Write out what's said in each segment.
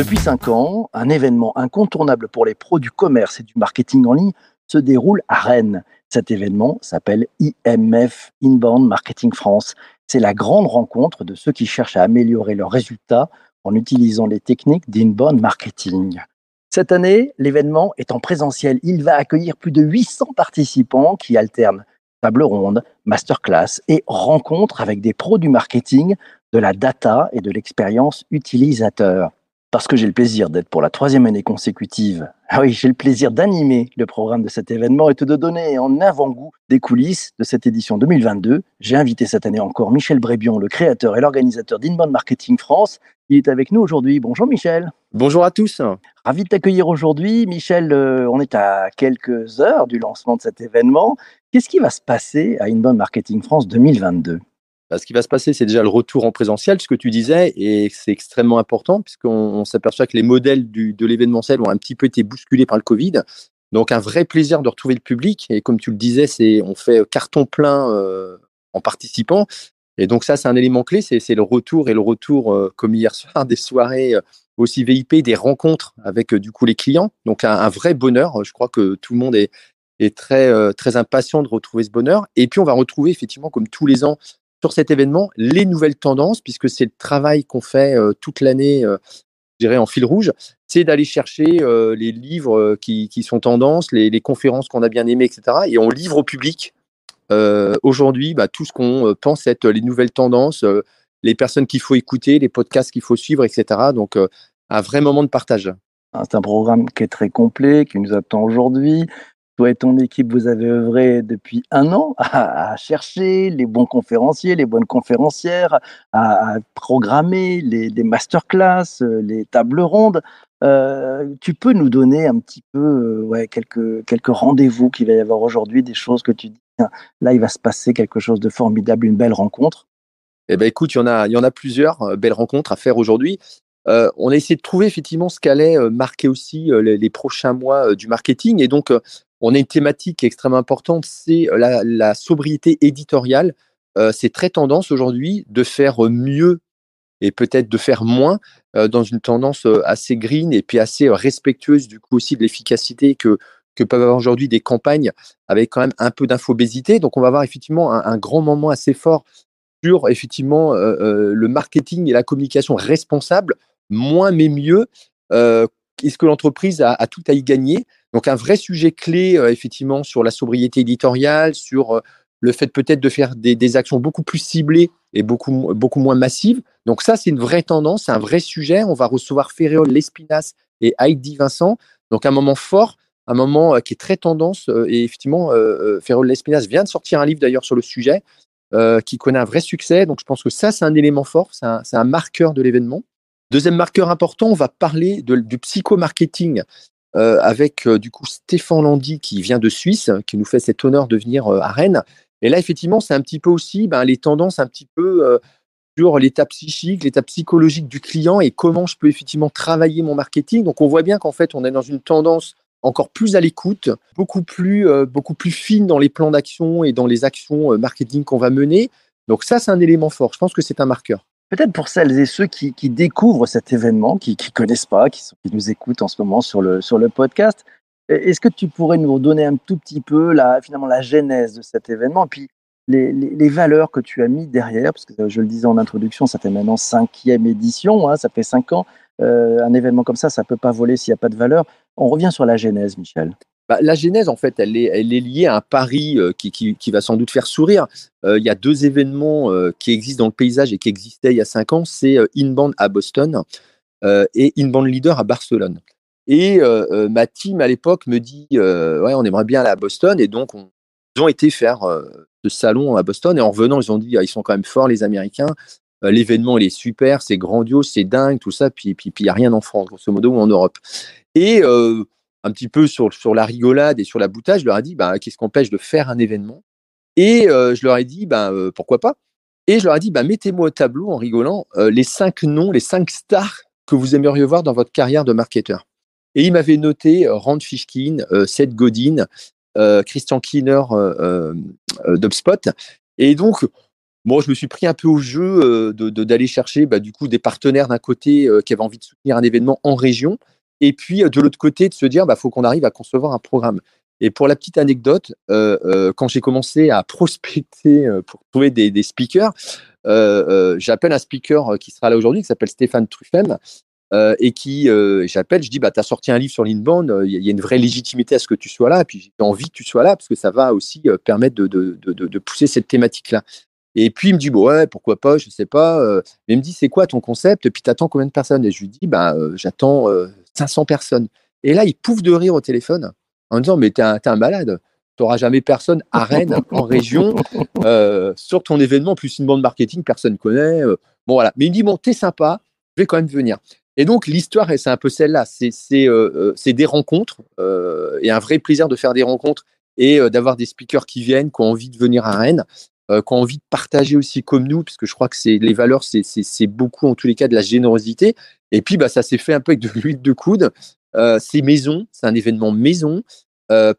Depuis 5 ans, un événement incontournable pour les pros du commerce et du marketing en ligne se déroule à Rennes. Cet événement s'appelle IMF Inbound Marketing France. C'est la grande rencontre de ceux qui cherchent à améliorer leurs résultats en utilisant les techniques d'inbound marketing. Cette année, l'événement est en présentiel. Il va accueillir plus de 800 participants qui alternent table ronde, masterclass et rencontres avec des pros du marketing, de la data et de l'expérience utilisateur. Parce que j'ai le plaisir d'être pour la troisième année consécutive. Ah oui, j'ai le plaisir d'animer le programme de cet événement et de donner en avant-goût des coulisses de cette édition 2022. J'ai invité cette année encore Michel Brébion, le créateur et l'organisateur d'Inbound Marketing France. Il est avec nous aujourd'hui. Bonjour Michel. Bonjour à tous. Ravi de t'accueillir aujourd'hui. Michel, euh, on est à quelques heures du lancement de cet événement. Qu'est-ce qui va se passer à Inbound Marketing France 2022 Bah, ce qui va se passer, c'est déjà le retour en présentiel, ce que tu disais, et c'est extrêmement important puisqu'on on s'aperçoit que les modèles de l'événementiel ont un petit peu été bousculés par le Covid. Donc un vrai plaisir de retrouver le public. Et comme tu le disais, on fait carton plein euh, en participant. Et donc ça, c'est un élément clé, c'est le retour et le retour, euh, comme hier soir, des soirées euh, aussi VIP, des rencontres avec du coup les clients. Donc un vrai bonheur. Je crois que tout le monde est, est très euh, très impatient de retrouver ce bonheur. Et puis on va retrouver effectivement, comme tous les ans, sur cet événement les nouvelles tendances, puisque c'est le travail qu'on fait euh, toute l'année, euh, je dirais en fil rouge, c'est d'aller chercher les livres qui, qui sont tendances, les, les conférences qu'on a bien aimées, etc. Et on livre au public aujourd'hui bah, tout ce qu'on pense être les nouvelles tendances, les personnes qu'il faut écouter, les podcasts qu'il faut suivre, etc. Donc un vrai moment de partage. Hein, C'est un programme qui est très complet, qui nous attend aujourd'hui. Toi et ton équipe, vous avez œuvré depuis un an à, chercher les bons conférenciers, les bonnes conférencières, à, programmer les, masterclass, euh, les tables rondes. Euh, tu peux nous donner un petit peu euh, ouais, quelques, quelques rendez-vous qu'il va y avoir aujourd'hui, des choses que tu dis, là, il va se passer quelque chose de formidable, une belle rencontre? Eh ben écoute, il y en a, plusieurs belles rencontres à faire aujourd'hui. On a essayé de trouver effectivement ce qu'allait marquer aussi les, les prochains mois du marketing. Et donc, on a une thématique extrêmement importante, c'est euh, la, sobriété éditoriale. Euh, c'est très tendance aujourd'hui de faire euh, mieux et peut-être de faire moins dans une tendance assez green et puis assez respectueuse du coup aussi de l'efficacité que peuvent avoir aujourd'hui des campagnes avec quand même un peu d'infobésité. Donc, on va avoir effectivement un, grand moment assez fort sur effectivement le marketing et la communication responsable, moins mais mieux. Est-ce que l'entreprise a, tout à y gagner? Donc un vrai sujet clé euh, effectivement sur la sobriété éditoriale, sur euh, le fait peut-être de faire des, actions beaucoup plus ciblées et beaucoup, beaucoup moins massives. Donc ça, c'est une vraie tendance, c'est un vrai sujet. On va recevoir Ferréol Lespinasse et Heidi Vincent. Donc un moment fort, un moment euh, qui est très tendance. et effectivement, Ferréol Lespinasse vient de sortir un livre d'ailleurs sur le sujet qui connaît un vrai succès. Donc, je pense que ça, c'est un élément fort, c'est un marqueur de l'événement. Deuxième marqueur important, on va parler du psychomarketing euh, avec euh, du coup Stéphane Landy qui vient de Suisse, qui nous fait cet honneur de venir euh, à Rennes. Et là, effectivement, c'est un petit peu aussi ben, les tendances un petit peu sur l'état psychique, l'état psychologique du client et comment je peux effectivement travailler mon marketing. Donc, on voit bien qu'en fait, on est dans une tendance encore plus à l'écoute, beaucoup plus, beaucoup plus fine dans les plans d'action et dans les actions marketing qu'on va mener. Donc ça, c'est un élément fort. Je pense que c'est un marqueur. Peut-être pour celles et ceux qui, découvrent cet événement, qui ne connaissent pas, qui, nous écoutent en ce moment sur le, podcast, e- est-ce que tu pourrais nous donner un tout petit peu la, finalement la genèse de cet événement, puis les, valeurs que tu as mis derrière, parce que euh, je le disais en introduction, ça fait maintenant cinquième édition, hein, ça fait cinq ans. Euh, un événement comme ça, ça peut pas voler s'il n'y a pas de valeur. On revient sur la genèse, Michel. Bah, la genèse, en fait, elle est, liée à un pari euh, qui, va sans doute faire sourire. Euh, Il y a deux événements euh, qui existent dans le paysage et qui existaient il y a cinq ans. C'est Inbound à Boston et Inbound Leader à Barcelone. Et ma team à l'époque me dit, ouais, on aimerait bien aller à Boston. Et donc, on, ils ont été faire ce salon à Boston. Et en revenant, ils ont dit, ah, ils sont quand même forts, les Américains. L'événement, il est super, c'est grandiose, c'est dingue, tout ça. Puis, puis, puis, il n'y a rien en France, grosso modo, ou en Europe. Et un petit peu sur, la rigolade et sur la boutade, je leur ai dit, bah, qu'est-ce qu'empêche de faire un événement? Et euh, je leur ai dit, bah, euh, pourquoi pas? Et je leur ai dit, bah, mettez-moi au tableau, en rigolant, euh, les cinq noms, les cinq stars que vous aimeriez voir dans votre carrière de marketeur. Et ils m'avaient noté Rand Fishkin, Seth Godin, Christian Keener d'UpSpot. Et donc, Bon, je me suis pris un peu au jeu d'aller chercher bah, du coup des partenaires d'un côté qui avaient envie de soutenir un événement en région, et puis de l'autre côté de se dire bah faut qu'on arrive à concevoir un programme. Et pour la petite anecdote, quand j'ai commencé à prospecter pour trouver des, speakers, j'appelle un speaker qui sera là aujourd'hui, qui s'appelle Stéphane Truffem, euh, et qui euh, j'appelle, je dis bah tu as sorti un livre sur l'inbound, il y, a une vraie légitimité à ce que tu sois là, et puis j'ai envie que tu sois là parce que ça va aussi euh, permettre de, de, de, pousser cette thématique là. Et puis il me dit bon, ouais pourquoi pas, je sais pas, mais il me dit c'est quoi ton concept, et puis t'attends combien de personnes? Et je lui dis bah j'attends 500 personnes. Et là il pouffe de rire au téléphone en disant mais t'es un, un malade. Tu n'auras jamais personne à Rennes, en région, sur ton événement, plus une bande marketing, personne connaît. bon, voilà. Mais il me dit, bon, t'es sympa, je vais quand même venir. Et donc, l'histoire, c'est un peu celle-là. C'est euh, euh, des rencontres euh, et un vrai plaisir de faire des rencontres et d'avoir des speakers qui viennent, qui ont envie de venir à Rennes, qui ont envie de partager aussi comme nous, puisque je crois que les valeurs, c'est beaucoup, en tous les cas, de la générosité. Et puis, bah, ça s'est fait un peu avec de l'huile de coude. c'est maison, c'est un événement maison.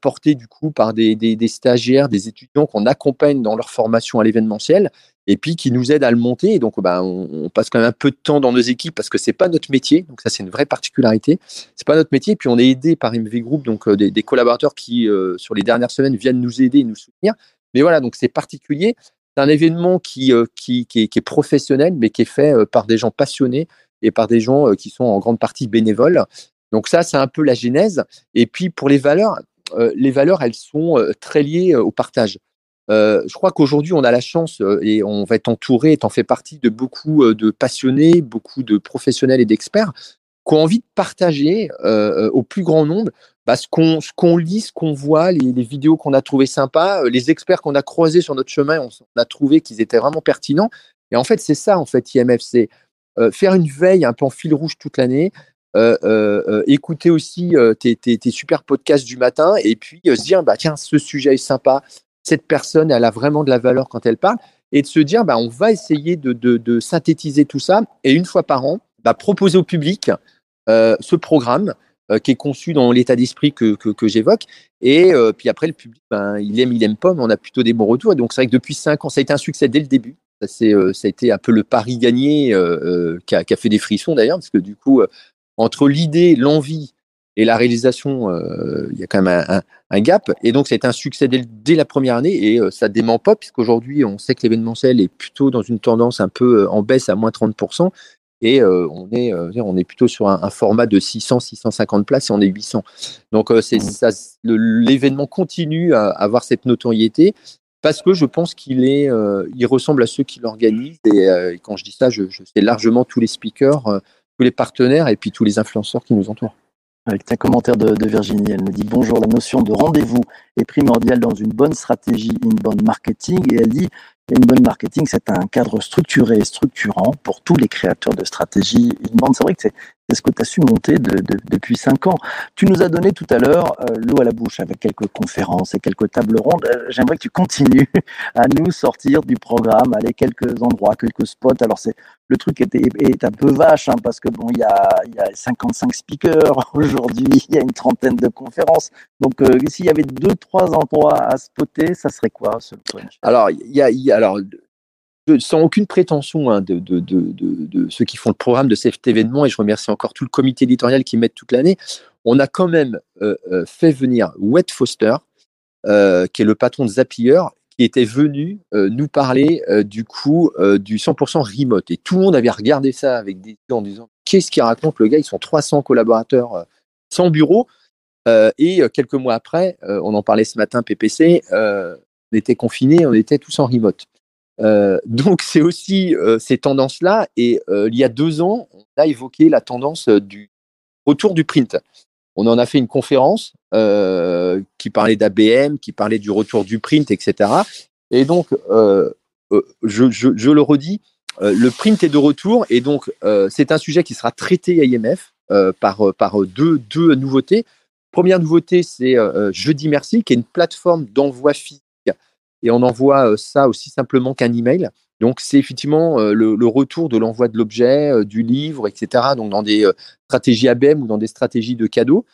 porté du coup par des, des stagiaires, des étudiants qu'on accompagne dans leur formation à l'événementiel et puis qui nous aide à le monter. Et donc, bah, on, passe quand même un peu de temps dans nos équipes parce que c'est pas notre métier. Donc, ça, c'est une vraie particularité. C'est pas notre métier. Et puis, on est aidé par MV Group, donc euh, des, collaborateurs qui, euh, sur les dernières semaines, viennent nous aider et nous soutenir. Mais voilà, donc c'est particulier. C'est un événement qui, euh, qui, qui, est, professionnel, mais qui est fait par des gens passionnés et par des gens qui sont en grande partie bénévoles. Donc ça, c'est un peu la genèse. Et puis pour les valeurs, les valeurs, elles sont très liées au partage. Euh, je crois qu'aujourd'hui, on a la chance euh, et on va être entouré, et en fait partie de beaucoup euh, de passionnés, beaucoup de professionnels et d'experts qui ont envie de partager au plus grand nombre bah, ce qu'on lit, ce qu'on voit, les, vidéos qu'on a trouvées sympas, les experts qu'on a croisés sur notre chemin, on, a trouvé qu'ils étaient vraiment pertinents. Et en fait, c'est ça, en fait, IMF, c'est faire une veille un peu en fil rouge toute l'année, écouter aussi tes, tes, super podcasts du matin et puis se dire bah tiens ce sujet est sympa cette personne, elle a vraiment de la valeur quand elle parle, et de se dire, bah, on va essayer de, synthétiser tout ça, et une fois par an, bah, proposer au public euh, ce programme euh, qui est conçu dans l'état d'esprit que, j'évoque, et euh, puis après, le public, ben, il aime, il aime pas, mais on a plutôt des bons retours, et donc c'est vrai que depuis cinq ans, ça a été un succès dès le début, ça, ça a été un peu le pari gagné qui a, fait des frissons d'ailleurs, parce que du coup, entre l'idée, l'envie, et la réalisation, euh, il y a quand même un, gap. Et donc, c'est un succès dès, la première année et euh, ça dément pas, puisqu'aujourd'hui, on sait que l'événementiel est plutôt dans une tendance un peu euh, en baisse à moins 30%. Et on, est, on est plutôt sur un, format de 600, 650 places et on est 800. Donc, c'est mmh. l'événement continue à, avoir cette notoriété parce que je pense qu'il est, il ressemble à ceux qui l'organisent. Et, quand je dis ça, je, je sais largement tous les speakers, tous les partenaires et puis tous les influenceurs qui nous entourent. Avec un commentaire de, Virginie, elle me dit bonjour, la notion de rendez-vous est primordiale dans une bonne stratégie inbound marketing et elle dit une bonne marketing c'est un cadre structuré et structurant pour tous les créateurs de stratégie inbound. C'est vrai que c'est ce que tu as su monter depuis cinq ans. Tu nous as donné tout à l'heure euh, l'eau à la bouche avec quelques conférences et quelques tables rondes. Euh, j'aimerais que tu continues à nous sortir du programme, aller quelques endroits, quelques spots. Alors c'est le truc est, est, un peu vache hein, parce que bon, il y a, y a 55 speakers aujourd'hui, il y a une trentaine de conférences. Donc euh, s'il y avait deux, trois endroits à spotter, ça serait quoi ce Alors il y a alors sans aucune prétention hein, de, ceux qui font le programme de cet événement, et je remercie encore tout le comité éditorial qui m'aide toute l'année, on a quand même euh, euh, fait venir Wet Foster, euh, qui est le patron de Zapier, qui était venu nous parler du coup du 100% remote. Et tout le monde avait regardé ça avec des en disant qu'est-ce qu'il raconte le gars Ils sont 300 collaborateurs sans bureau. et quelques mois après, on en parlait ce matin, PPC, était confinés, on était tous en remote. Euh, donc c'est aussi euh, ces tendances-là. Et euh, il y a deux ans, on a évoqué la tendance du retour du print. On en a fait une conférence qui parlait d'ABM, qui parlait du retour du print, etc. Et donc, je, le redis, le print est de retour. Et donc, c'est un sujet qui sera traité à IMF par, deux nouveautés. Première nouveauté, c'est Jeudi Merci, qui est une plateforme d'envoi physique et on envoie ça aussi simplement qu'un email. Donc, c'est effectivement le, retour de l'envoi de l'objet, du livre, etc. Donc, dans des stratégies ABM ou dans des stratégies de cadeaux.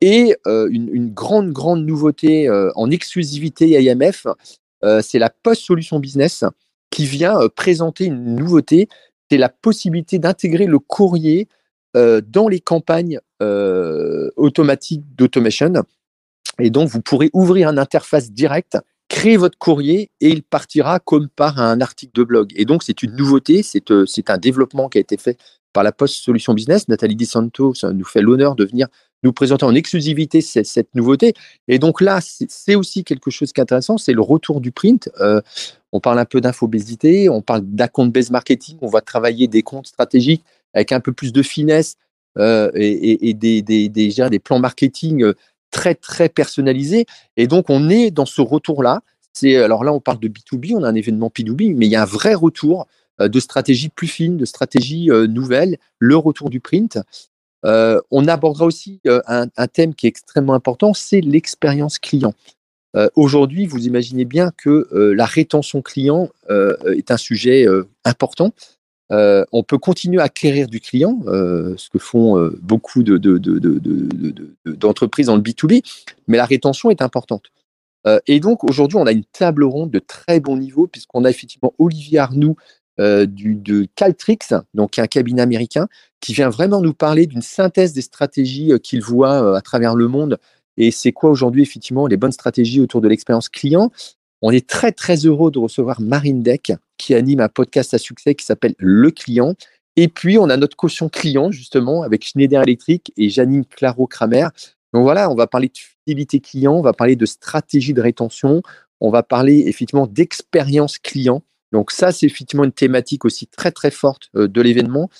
Et une, grande, grande nouveauté en exclusivité IMF, c'est la Post Solution Business, qui vient euh, présenter une nouveauté, c'est la possibilité d'intégrer le courrier euh, dans les campagnes euh, automatiques d'automation. Et donc, vous pourrez ouvrir une interface directe, créer votre courrier et il partira comme par un article de blog. Et donc, c'est une nouveauté, c'est euh, un développement qui a été fait par la Poste Solutions Business. Nathalie Di Santo nous fait l'honneur de venir nous présenter en exclusivité cette, nouveauté. Et donc là, c'est aussi quelque chose qui est intéressant, c'est le retour du print. Euh, on parle un peu d'infobésité, on parle d'account-based marketing, on va travailler des comptes stratégiques avec un peu plus de finesse euh, et, des, plans marketing très, très personnalisés. Et donc, on est dans ce retour-là. C'est Alors là, on parle de B2B, on a un événement P2B, mais il y a un vrai retour euh, de stratégie plus fine, de stratégie euh, nouvelle, le retour du print. Euh, on abordera aussi un, thème qui est extrêmement important, c'est l'expérience client. Aujourd'hui, vous imaginez bien que la rétention client est un sujet important. Euh, on peut continuer à acquérir du client, euh, ce que font euh, beaucoup de- de- de- de- de- de- de- d'entreprises dans le B2B, mais la rétention est importante. Et donc aujourd'hui, on a une table ronde de très bon niveau, puisqu'on a effectivement Olivier Arnoux de Caltrix, donc un cabinet américain, qui vient vraiment nous parler d'une synthèse des stratégies qu'il voit à travers le monde. Et c'est quoi aujourd'hui effectivement les bonnes stratégies autour de l'expérience client? On est très très heureux de recevoir Marine Deck, qui anime un podcast à succès qui s'appelle Le Client. Et puis on a notre caution client justement avec Schneider Electric et Janine Claro-Kramer. Donc voilà, on va parler de fidélité client, on va parler de stratégie de rétention, on va parler effectivement d'expérience client. Donc ça, c'est effectivement une thématique aussi très très forte euh, de l'événement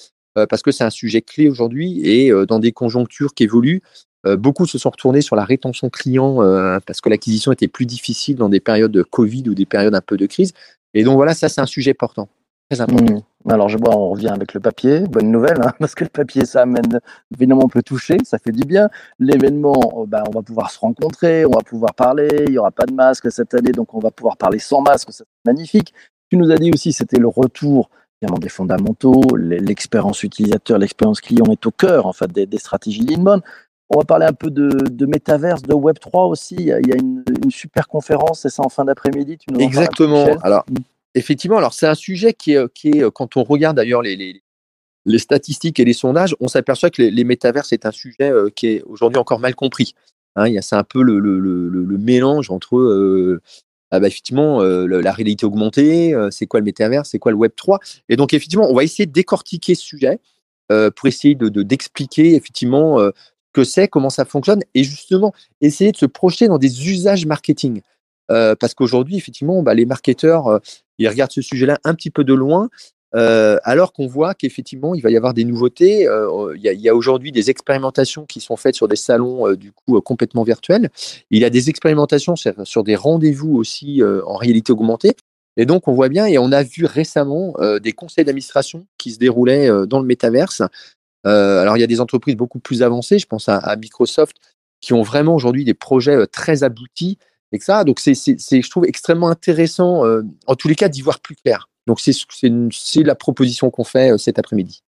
parce que c'est un sujet clé aujourd'hui et euh, dans des conjonctures qui évoluent, euh, beaucoup se sont retournés sur la rétention client euh, parce que l'acquisition était plus difficile dans des périodes de Covid ou des périodes un peu de crise. Et donc voilà, ça c'est un sujet important, très important. Mmh. Alors, je vois, on revient avec le papier. Bonne nouvelle, hein, parce que le papier, ça amène, évidemment, on peut toucher, ça fait du bien. L'événement, euh, ben, on va pouvoir se rencontrer, on va pouvoir parler. Il n'y aura pas de masque cette année, donc on va pouvoir parler sans masque. C'est magnifique. Tu nous as dit aussi, c'était le retour évidemment, des fondamentaux, l'e- l'expérience utilisateur, l'expérience client est au cœur, en fait, des, des stratégies d'inbound. On va parler un peu de, de métaverse, de Web3 aussi. Il y a, une, une super conférence, c'est ça en fin d'après-midi. Exactement. Alors, effectivement, alors c'est un sujet qui est, qui est, quand on regarde d'ailleurs les, les, les statistiques et les sondages, on s'aperçoit que les, les métavers, c'est un sujet euh, qui est aujourd'hui encore mal compris. Hein, il y a, c'est un peu le, le- le mélange entre euh, ah bah, effectivement euh, la réalité augmentée, euh, c'est quoi le métavers, c'est quoi le Web 3. Et donc effectivement, on va essayer de décortiquer ce sujet euh, pour essayer de, de- d'expliquer effectivement que c'est, comment ça fonctionne, et justement essayer de se projeter dans des usages marketing. Parce qu'aujourd'hui, effectivement, bah, les marketeurs, ils regardent ce sujet-là un petit peu de loin, euh, alors qu'on voit qu'effectivement, il va y avoir des nouveautés. Euh, Il y a, aujourd'hui des expérimentations qui sont faites sur des salons, euh, du coup, complètement virtuels. Il y a des expérimentations sur, des rendez-vous aussi en réalité augmentée. Et donc, on voit bien, et on a vu récemment des conseils d'administration qui se déroulaient dans le métaverse. Alors, il y a des entreprises beaucoup plus avancées, je pense à, Microsoft, qui ont vraiment aujourd'hui des projets très aboutis et ça. Donc, c'est, je trouve extrêmement intéressant, en tous les cas, d'y voir plus clair. Donc, c'est, la proposition qu'on fait euh, cet après-midi.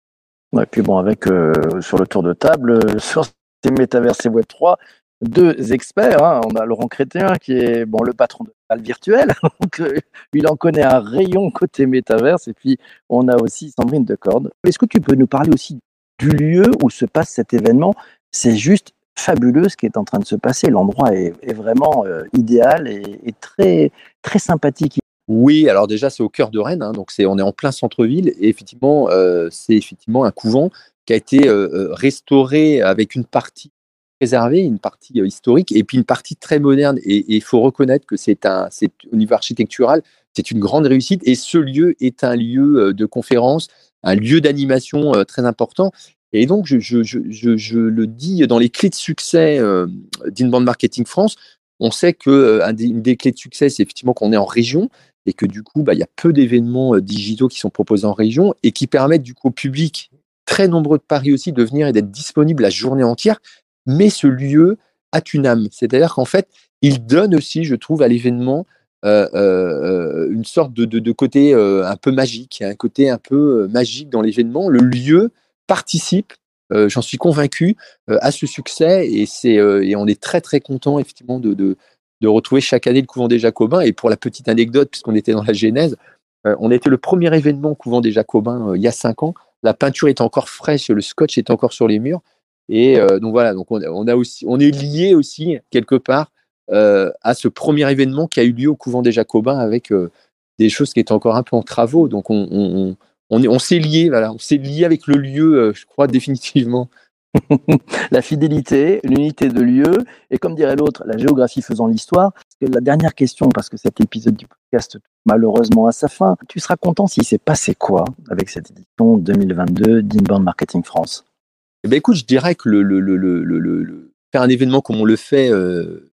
Et puis bon, avec euh, sur le tour de table, euh, sur ces métaverses et Web3, deux experts. hein. On a Laurent Crétin qui est bon le patron de Val Virtuel, donc il en connaît un rayon côté métaverse. Et puis on a aussi Sandrine Decorde. Est-ce que tu peux nous parler aussi du lieu où se passe cet événement? C'est juste fabuleux ce qui est en train de se passer. L'endroit est, vraiment idéal et, et très très sympathique. Oui, alors déjà, c'est au cœur de Rennes, hein, donc c'est, on est en plein centre-ville, et effectivement, euh, c'est effectivement un couvent qui a été euh, euh, restauré avec une partie préservée, une partie historique, et puis une partie très moderne. Et il faut reconnaître que c'est un, au niveau architectural, c'est une grande réussite, et ce lieu est un lieu de conférence, un lieu d'animation très important. Et donc, je, je, le dis dans les clés de succès d'Inbound Marketing France, on sait que euh, des- clés de succès, c'est effectivement qu'on est en région et que du coup, bah, il y a peu d'événements euh, digitaux qui sont proposés en région et qui permettent du coup au public, très nombreux de Paris aussi, de venir et d'être disponible la journée entière. Mais ce lieu a une âme. C'est-à-dire qu'en fait, il donne aussi, je trouve, à l'événement euh, une sorte de, côté un peu magique, un côté un peu magique dans l'événement. Le lieu participe, euh, j'en suis convaincu, euh, à ce succès et, c'est, euh, et on est très très content effectivement de, de, retrouver chaque année le couvent des Jacobins. Et pour la petite anecdote, puisqu'on était dans la genèse, on était le premier événement couvent des Jacobins il y a cinq ans. La peinture est encore fraîche, le scotch est encore sur les murs. Et donc voilà, donc on, a aussi, on est lié aussi quelque part à ce premier événement qui a eu lieu au couvent des Jacobins avec des choses qui étaient encore un peu en travaux. Donc on, on, on, on s'est lié, voilà, on s'est lié avec le lieu, je crois définitivement. la fidélité, l'unité de lieu, et comme dirait l'autre, la géographie faisant l'histoire. La dernière question, parce que cet épisode du podcast malheureusement à sa fin, tu seras content s'il s'est passé quoi avec cette édition 2022 d'Inbound Marketing France? Eh ben écoute, je dirais que le, le, le, le, faire un événement comme on le fait, euh,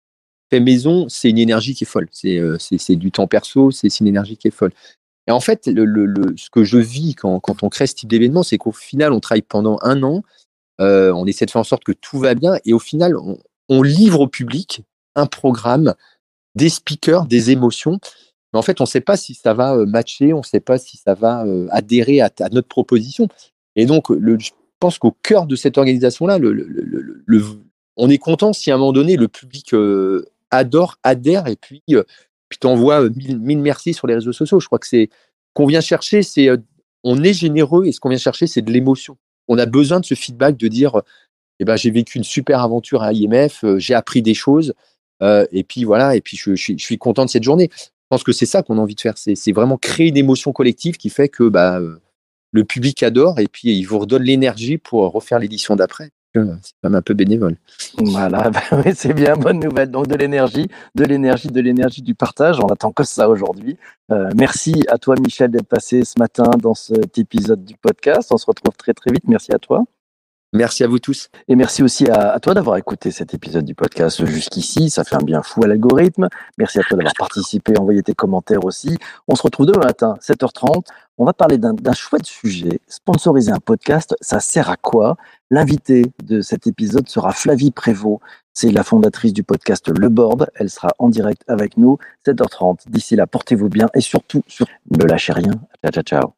fait maison, c'est une énergie qui est folle. C'est euh, du temps perso, c'est une énergie qui est folle. Et en fait, ce que je vis quand, on crée ce type d'événement, c'est qu'au final, on travaille pendant un an euh, on essaie de faire en sorte que tout va bien et au final, on, livre au public un programme, des speakers, des émotions. Mais en fait, on ne sait pas si ça va euh, matcher, on ne sait pas si ça va euh, adhérer à, notre proposition. Et donc, je pense qu'au cœur de cette organisation-là, on est content si à un moment donné, le public adore, adhère et puis, puis t'envoie mille, mille merci sur les réseaux sociaux. Je crois que c'est qu'on vient chercher, c'est on est généreux et ce qu'on vient chercher, c'est de l'émotion on a besoin de ce feedback de dire eh ben, j'ai vécu une super aventure à IMF, euh, j'ai appris des choses, euh, et puis voilà, et puis je, suis content de cette journée. Je pense que c'est ça qu'on a envie de faire, c'est vraiment créer une émotion collective qui fait que bah, euh, le public adore et puis il vous redonne l'énergie pour refaire l'édition d'après. C'est quand même un peu bénévole. Voilà, bah oui, c'est bien, bonne nouvelle. Donc de l'énergie, de l'énergie, de l'énergie du partage. On attend que ça aujourd'hui. Euh, merci à toi, Michel, d'être passé ce matin dans cet épisode du podcast. On se retrouve très très vite. Merci à toi. Merci à vous tous. Et merci aussi à, à toi d'avoir écouté cet épisode du podcast jusqu'ici. Ça fait un bien fou à l'algorithme. Merci à toi d'avoir participé, envoyé tes commentaires aussi. On se retrouve demain matin, 7h30. On va parler d'un chouette sujet. Sponsoriser un podcast, ça sert à quoi? L'invité de cet épisode sera Flavie Prévost. C'est la fondatrice du podcast Le Board. Elle sera en direct avec nous, 7h30. D'ici là, portez-vous bien et surtout, sur... ne lâchez rien. Ciao, ciao, ciao.